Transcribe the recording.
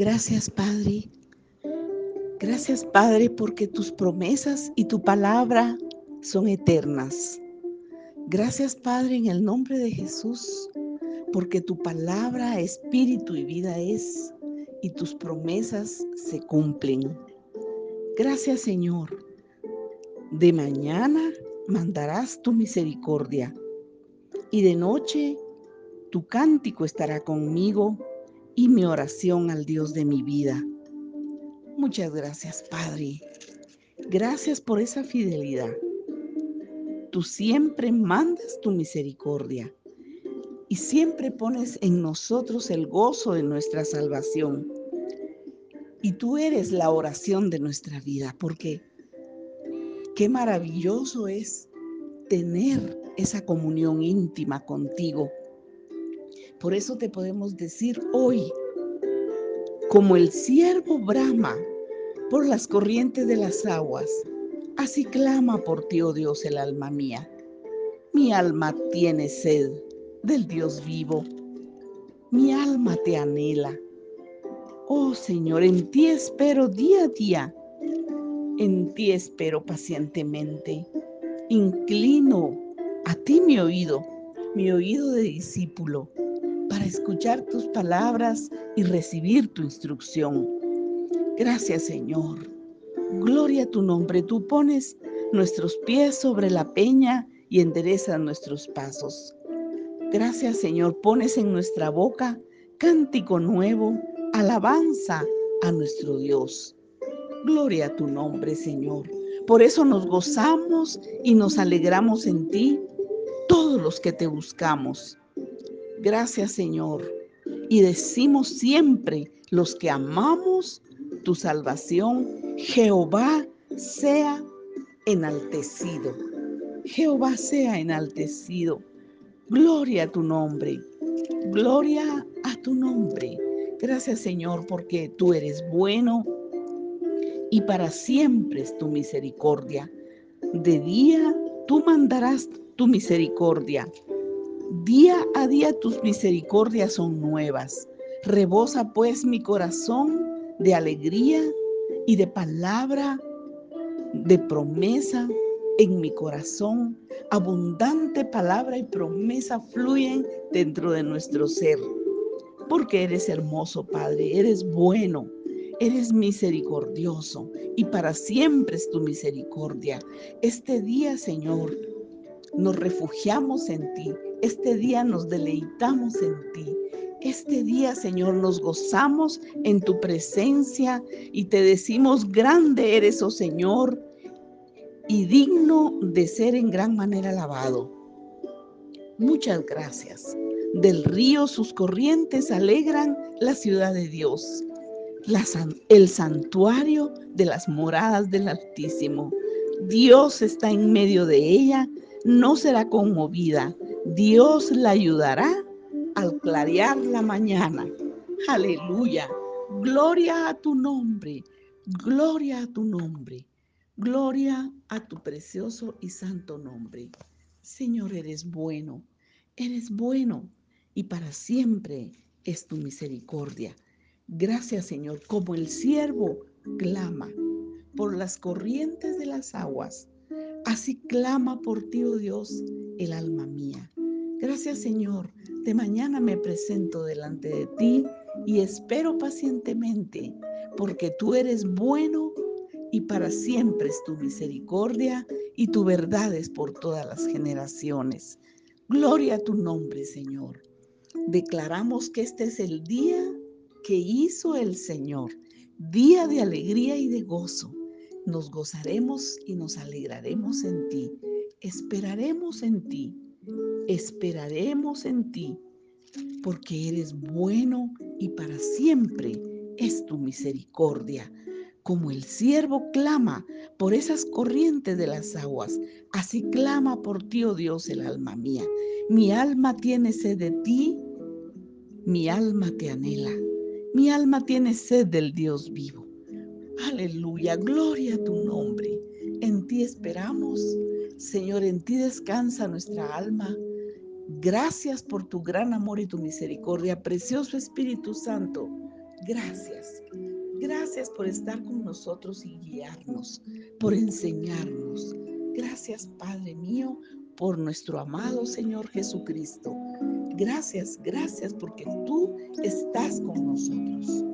Gracias, Padre. Gracias, Padre, porque tus promesas y tu palabra son eternas. Gracias, Padre, en el nombre de Jesús, porque tu palabra, espíritu y vida es, y tus promesas se cumplen. Gracias, Señor. De mañana mandarás tu misericordia, y de noche tu cántico estará conmigo y mi oración al Dios de mi vida. Muchas gracias, Padre. Gracias por esa fidelidad. Tú siempre mandas tu misericordia y siempre pones en nosotros el gozo de nuestra salvación. Y tú eres la oración de nuestra vida, porque qué maravilloso es tener esa comunión íntima contigo por eso te podemos decir hoy, como el siervo brama por las corrientes de las aguas, así clama por ti, oh Dios, el alma mía. Mi alma tiene sed del Dios vivo. Mi alma te anhela. Oh Señor, en ti espero día a día. En ti espero pacientemente. Inclino a ti mi oído, mi oído de discípulo para escuchar tus palabras y recibir tu instrucción. Gracias Señor. Gloria a tu nombre. Tú pones nuestros pies sobre la peña y enderezas nuestros pasos. Gracias Señor. Pones en nuestra boca cántico nuevo, alabanza a nuestro Dios. Gloria a tu nombre Señor. Por eso nos gozamos y nos alegramos en ti todos los que te buscamos. Gracias Señor. Y decimos siempre, los que amamos tu salvación, Jehová sea enaltecido. Jehová sea enaltecido. Gloria a tu nombre. Gloria a tu nombre. Gracias Señor porque tú eres bueno y para siempre es tu misericordia. De día tú mandarás tu misericordia Día a día tus misericordias son nuevas. Rebosa pues mi corazón de alegría y de palabra, de promesa en mi corazón. Abundante palabra y promesa fluyen dentro de nuestro ser. Porque eres hermoso, Padre, eres bueno, eres misericordioso y para siempre es tu misericordia. Este día, Señor, nos refugiamos en ti este día nos deleitamos en ti. Este día, Señor, nos gozamos en tu presencia y te decimos, grande eres, oh Señor, y digno de ser en gran manera alabado. Muchas gracias. Del río sus corrientes alegran la ciudad de Dios, el santuario de las moradas del Altísimo. Dios está en medio de ella, no será conmovida Dios la ayudará al clarear la mañana. Aleluya. Gloria a tu nombre. Gloria a tu nombre. Gloria a tu precioso y santo nombre. Señor, eres bueno. Eres bueno y para siempre es tu misericordia. Gracias, Señor, como el siervo clama por las corrientes de las aguas Así clama por ti, oh Dios, el alma mía. Gracias Señor, de mañana me presento delante de ti y espero pacientemente, porque tú eres bueno y para siempre es tu misericordia y tu verdad es por todas las generaciones. Gloria a tu nombre, Señor. Declaramos que este es el día que hizo el Señor, día de alegría y de gozo nos gozaremos y nos alegraremos en ti. Esperaremos en ti. Esperaremos en ti. Porque eres bueno y para siempre es tu misericordia. Como el siervo clama por esas corrientes de las aguas, así clama por ti, oh Dios, el alma mía. Mi alma tiene sed de ti, mi alma te anhela, mi alma tiene sed del Dios vivo. Aleluya, gloria a tu nombre. En ti esperamos. Señor, en ti descansa nuestra alma. Gracias por tu gran amor y tu misericordia. Precioso Espíritu Santo, Gracias. Gracias por estar con nosotros y guiarnos, por enseñarnos. Gracias, Padre mío, por nuestro amado Señor Jesucristo. Gracias, gracias porque tú estás con nosotros